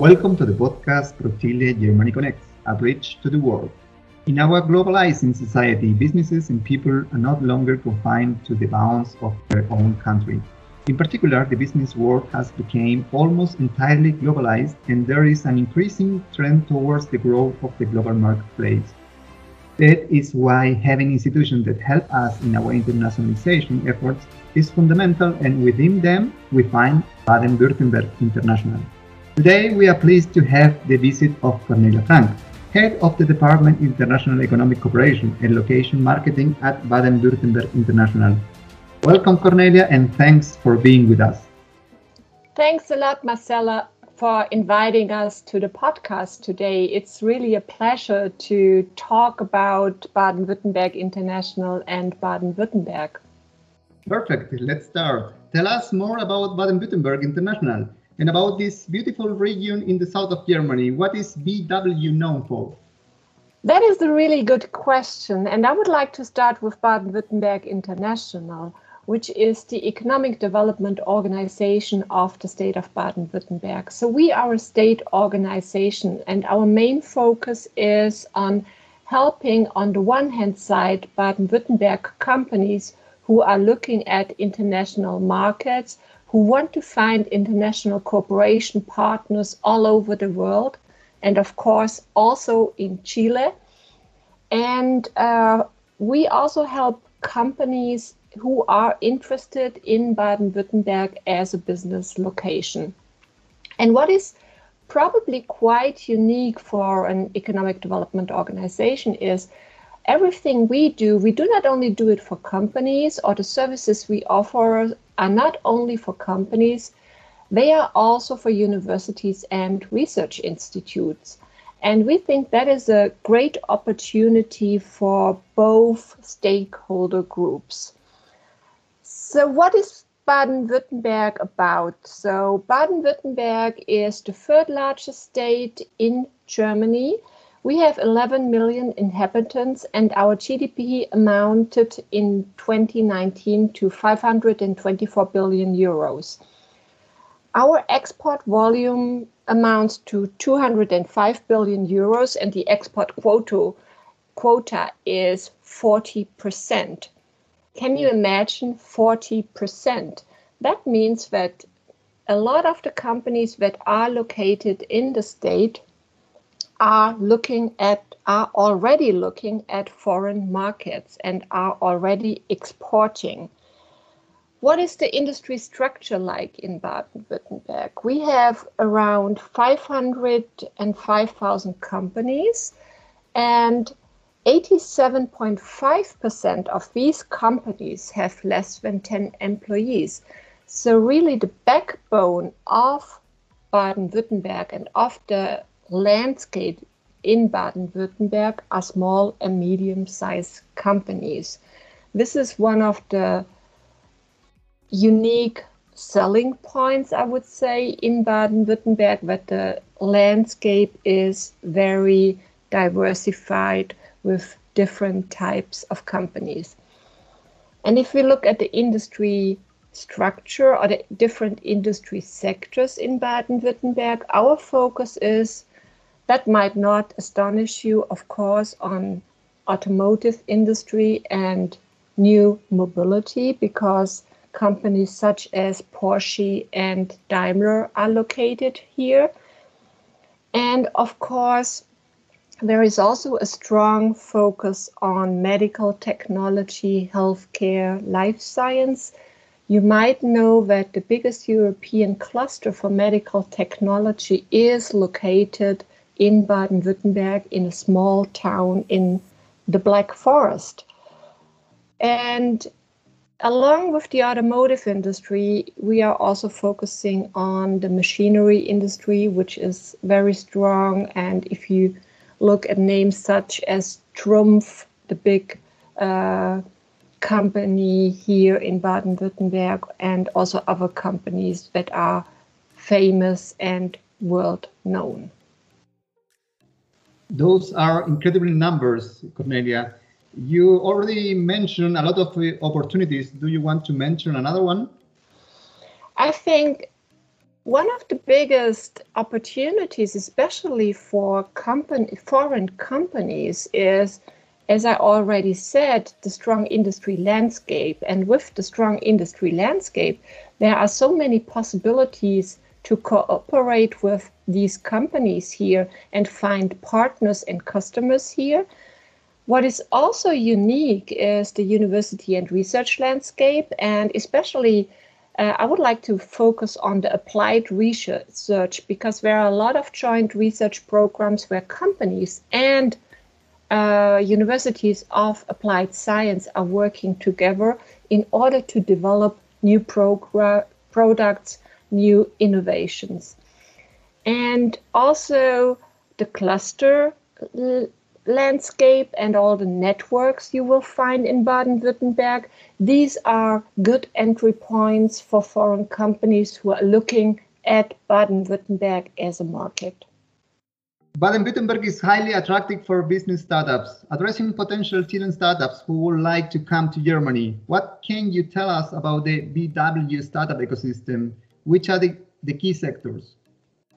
Welcome to the podcast ProChile Germany Connects, a bridge to the world. In our globalizing society, businesses and people are not longer confined to the bounds of their own country. In particular, the business world has become almost entirely globalized, and there is an increasing trend towards the growth of the global marketplace. That is why having institutions that help us in our internationalization efforts is fundamental, and within them, we find Baden-Württemberg International. Today, we are pleased to have the visit of Cornelia Frank, head of the Department International Economic Cooperation and Location Marketing at Baden-Württemberg International. Welcome, Cornelia, and thanks for being with us. Thanks a lot, Marcella, for inviting us to the podcast today. It's really a pleasure to talk about Baden Württemberg International and Baden Württemberg. Perfect. Let's start. Tell us more about Baden Württemberg International and about this beautiful region in the south of Germany. What is BW known for? That is a really good question. And I would like to start with Baden Württemberg International which is the Economic Development Organization of the state of Baden-Württemberg. So we are a state organization and our main focus is on helping on the one hand side Baden-Württemberg companies who are looking at international markets, who want to find international cooperation partners all over the world, and of course also in Chile. And uh, we also help companies who are interested in Baden-Württemberg as a business location. And what is probably quite unique for an economic development organization is everything we do, we do not only do it for companies or the services we offer are not only for companies, they are also for universities and research institutes. And we think that is a great opportunity for both stakeholder groups. So, what is Baden Württemberg about? So, Baden Württemberg is the third largest state in Germany. We have 11 million inhabitants, and our GDP amounted in 2019 to 524 billion euros. Our export volume amounts to 205 billion euros, and the export quota, quota is 40 percent. Can you imagine 40%? That means that a lot of the companies that are located in the state are looking at are already looking at foreign markets and are already exporting. What is the industry structure like in Baden-Württemberg? We have around 505,000 companies and 87.5% of these companies have less than 10 employees. So, really, the backbone of Baden Württemberg and of the landscape in Baden Württemberg are small and medium sized companies. This is one of the unique selling points, I would say, in Baden Württemberg, that the landscape is very diversified with different types of companies. And if we look at the industry structure or the different industry sectors in Baden Württemberg, our focus is that might not astonish you, of course, on automotive industry and new mobility because companies such as Porsche and Daimler are located here. And of course, there is also a strong focus on medical technology, healthcare, life science. You might know that the biggest European cluster for medical technology is located in Baden Württemberg in a small town in the Black Forest. And along with the automotive industry, we are also focusing on the machinery industry, which is very strong. And if you look at names such as Trumpf, the big uh, company here in Baden Württemberg, and also other companies that are famous and world known. Those are incredible numbers, Cornelia. You already mentioned a lot of uh, opportunities. Do you want to mention another one? I think one of the biggest opportunities, especially for company, foreign companies, is, as I already said, the strong industry landscape. And with the strong industry landscape, there are so many possibilities to cooperate with these companies here and find partners and customers here. What is also unique is the university and research landscape, and especially uh, I would like to focus on the applied research because there are a lot of joint research programs where companies and uh, universities of applied science are working together in order to develop new products, new innovations. And also the cluster landscape and all the networks you will find in Baden-Württemberg. These are good entry points for foreign companies who are looking at Baden-Württemberg as a market. Baden-Württemberg is highly attractive for business startups, addressing potential Chilean startups who would like to come to Germany. What can you tell us about the BW startup ecosystem? Which are the, the key sectors?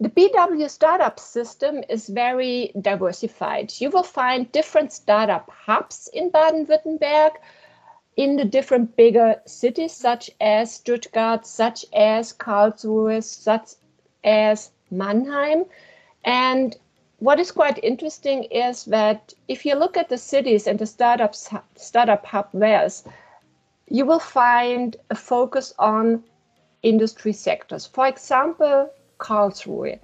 The BW startup system is very diversified. You will find different startup hubs in Baden-Württemberg in the different bigger cities such as Stuttgart, such as Karlsruhe, such as Mannheim. And what is quite interesting is that if you look at the cities and the startups startup hub wares, you will find a focus on industry sectors. For example, Karlsruhe.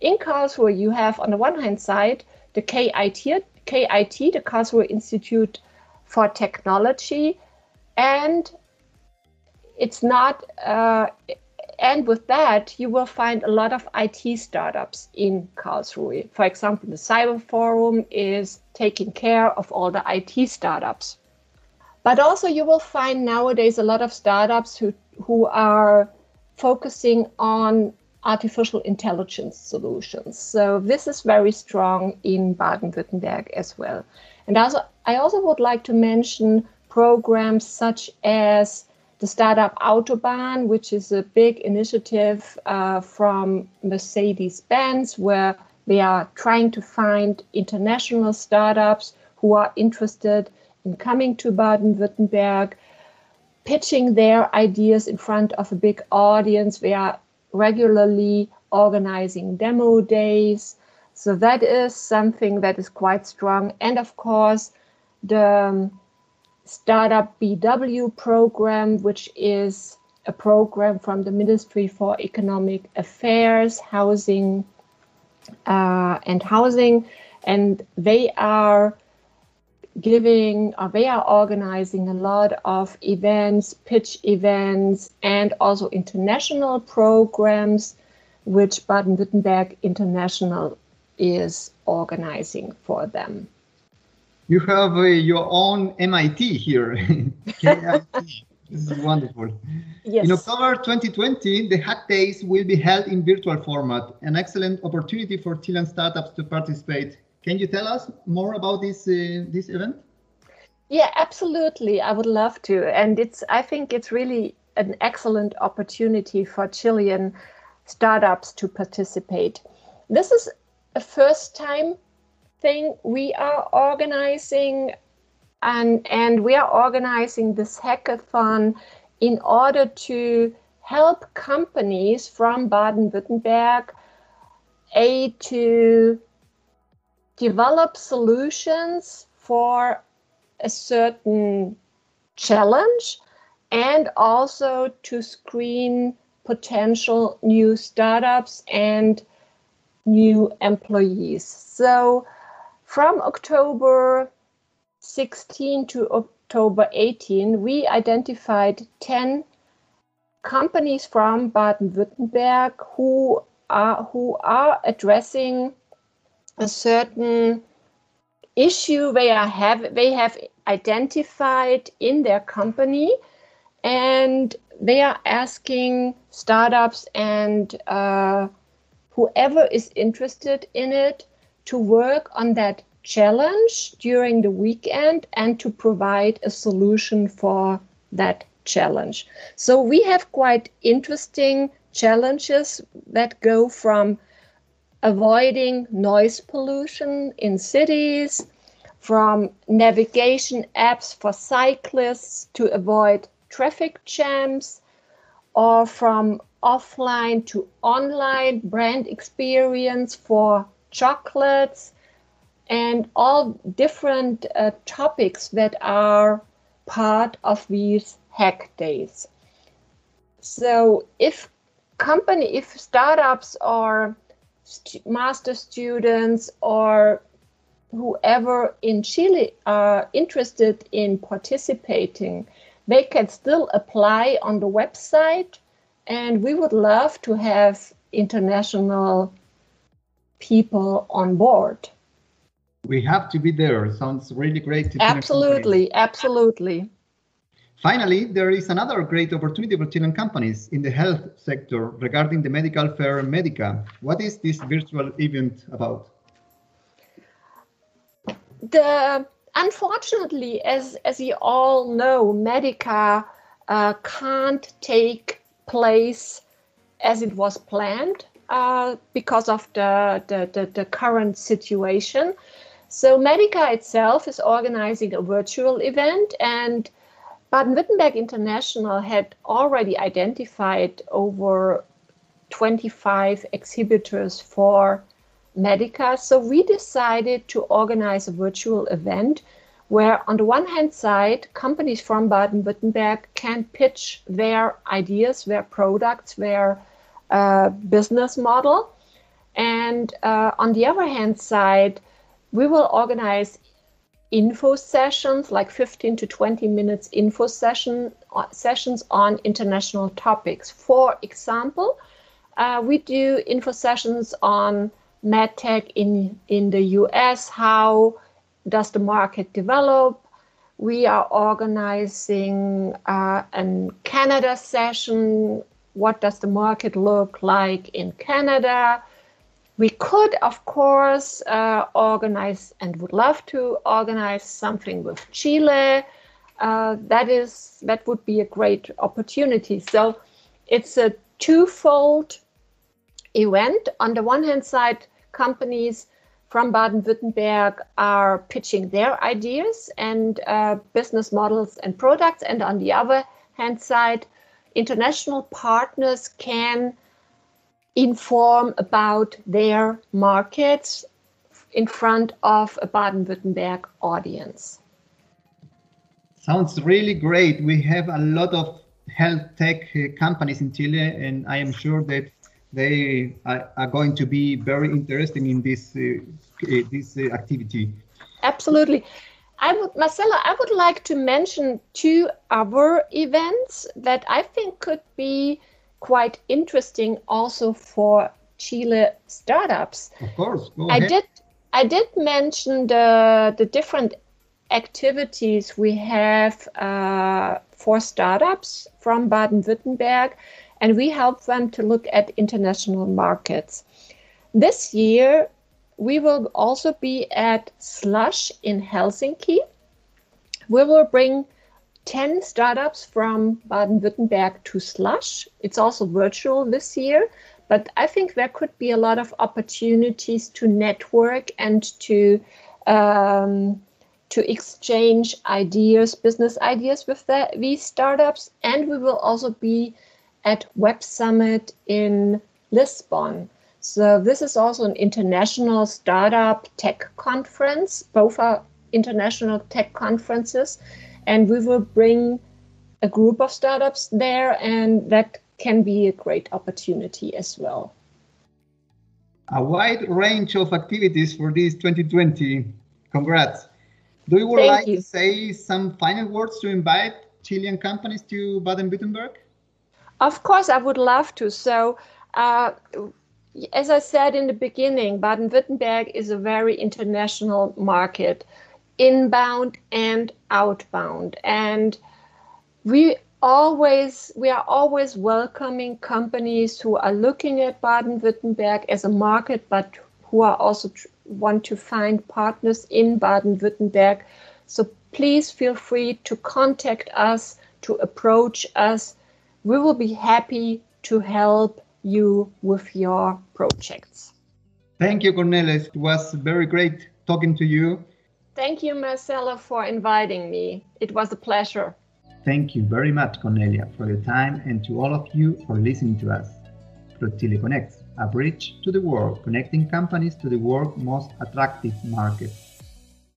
In Karlsruhe, you have on the one hand side the KIT, KIT, the Karlsruhe Institute for Technology, and it's not. Uh, and with that, you will find a lot of IT startups in Karlsruhe. For example, the Cyber Forum is taking care of all the IT startups. But also, you will find nowadays a lot of startups who, who are focusing on artificial intelligence solutions. So this is very strong in Baden-Württemberg as well. And also, I also would like to mention programs such as the startup Autobahn, which is a big initiative uh, from Mercedes-Benz, where they are trying to find international startups who are interested in coming to Baden-Württemberg, pitching their ideas in front of a big audience. We are regularly organizing demo days. So that is something that is quite strong. And of course, the um, Startup BW program, which is a program from the Ministry for Economic Affairs, Housing, uh, and Housing. And they are giving or they are organizing a lot of events, pitch events, and also international programs, which Baden Württemberg International is organizing for them. You have uh, your own MIT here. This is wonderful. Yes. In October 2020, the Hack Days will be held in virtual format, an excellent opportunity for Chilean startups to participate. Can you tell us more about this uh, this event? Yeah, absolutely. I would love to, and it's I think it's really an excellent opportunity for Chilean startups to participate. This is a first time thing we are organizing and and we are organizing this hackathon in order to help companies from Baden-Württemberg a to develop solutions for a certain challenge and also to screen potential new startups and new employees. So from October 16 to October 18, we identified 10 companies from Baden-Württemberg who are who are addressing a certain issue they are have they have identified in their company and they are asking startups and uh, whoever is interested in it to work on that challenge during the weekend and to provide a solution for that challenge. So we have quite interesting challenges that go from avoiding noise pollution in cities, from navigation apps for cyclists to avoid traffic jams, or from offline to online brand experience for chocolates and all different uh, topics that are part of these hack days. So if company, if startups or st master students or whoever in Chile are interested in participating, they can still apply on the website. And we would love to have international people on board. We have to be there. Sounds really great. absolutely, absolutely. Finally, there is another great opportunity for Chilean companies in the health sector regarding the medical fair Medica. What is this virtual event about? The unfortunately, as as you all know, Medica uh, can't take place as it was planned uh, because of the, the, the, the current situation. So Medica itself is organizing a virtual event and Baden-Württemberg International had already identified over 25 exhibitors for Medica. So we decided to organize a virtual event where on the one hand side, companies from Baden-Württemberg can pitch their ideas, their products, their uh, business model. And uh, on the other hand side, we will organize info sessions, like 15 to 20 minutes info session uh, sessions on international topics. For example, uh, we do info sessions on medtech in in the US. How does the market develop? We are organizing uh, a Canada session. What does the market look like in Canada? We could, of course, uh, organize and would love to organize something with Chile. Uh, that is that would be a great opportunity. So it's a twofold event. On the one hand side, companies from Baden-Württemberg are pitching their ideas and uh, business models and products, and on the other hand side, international partners can inform about their markets in front of a Baden-Württemberg audience. Sounds really great. We have a lot of health tech uh, companies in Chile, and I am sure that they are, are going to be very interested in this uh, uh this uh, activity. Absolutely. I would, Marcella, I would like to mention two other events that I think could be quite interesting also for Chile startups. Of course, I did I did mention the the different activities we have uh, for startups from Baden-Württemberg, and we help them to look at international markets. This year, we will also be at Slush in Helsinki. We will bring 10 startups from Baden-Württemberg to Slush. It's also virtual this year, but I think there could be a lot of opportunities to network and to um, to exchange ideas, business ideas with the, these startups. And we will also be at Web Summit in Lisbon. So this is also an international startup tech conference. Both are international tech conferences and we will bring a group of startups there and that can be a great opportunity as well. A wide range of activities for this 2020 congrats. Do you would Thank like you. to say some final words to invite chilean companies to baden-württemberg? Of course i would love to. So uh, as I said in the beginning, Baden Württemberg is a very international market inbound and outbound. And we always we are always welcoming companies who are looking at Baden-Württemberg as a market, but who are also want to find partners in Baden-Württemberg. So please feel free to contact us, to approach us. We will be happy to help you with your projects. Thank you, Cornelis. It was very great talking to you. Thank you, Marcelo, for inviting me. It was a pleasure. Thank you very much, Cornelia, for your time and to all of you for listening to us. ProChile Connects, a bridge to the world, connecting companies to the world's most attractive market.